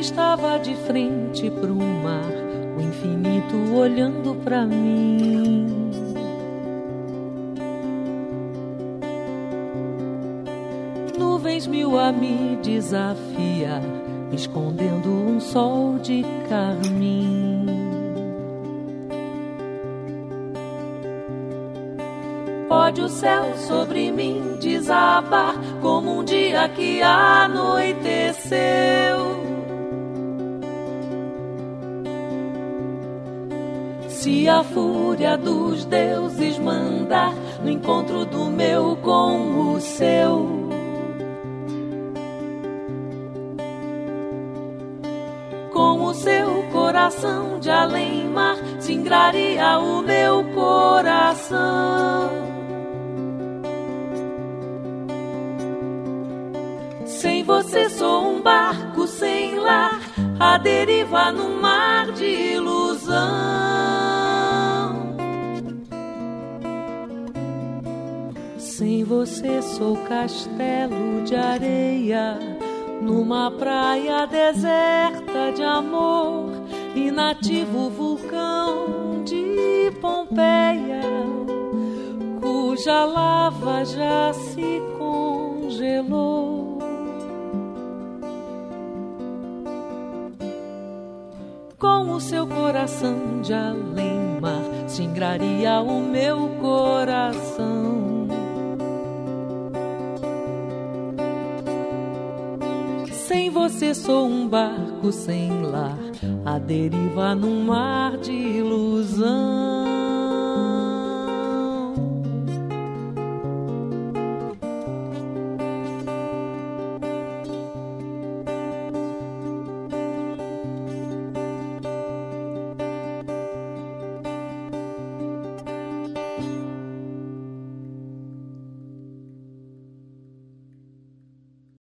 estava de frente pro mar, o infinito olhando para mim. Nuvens mil a me desafiar, escondendo um sol de carmim. Pode o céu sobre mim desabar como um dia que anoiteceu. Se a fúria dos deuses mandar no encontro do meu com o seu. Com o seu coração de além-mar, singraria o meu coração. Sem você sou um barco sem lar, a deriva no mar de ilusão. Sem você sou castelo de areia numa praia deserta de amor, inativo vulcão de Pompeia, cuja lava já se congelou. Com o seu coração de além-mar, singraria o meu coração. Sem você sou um barco sem lar, a deriva num mar de ilusão.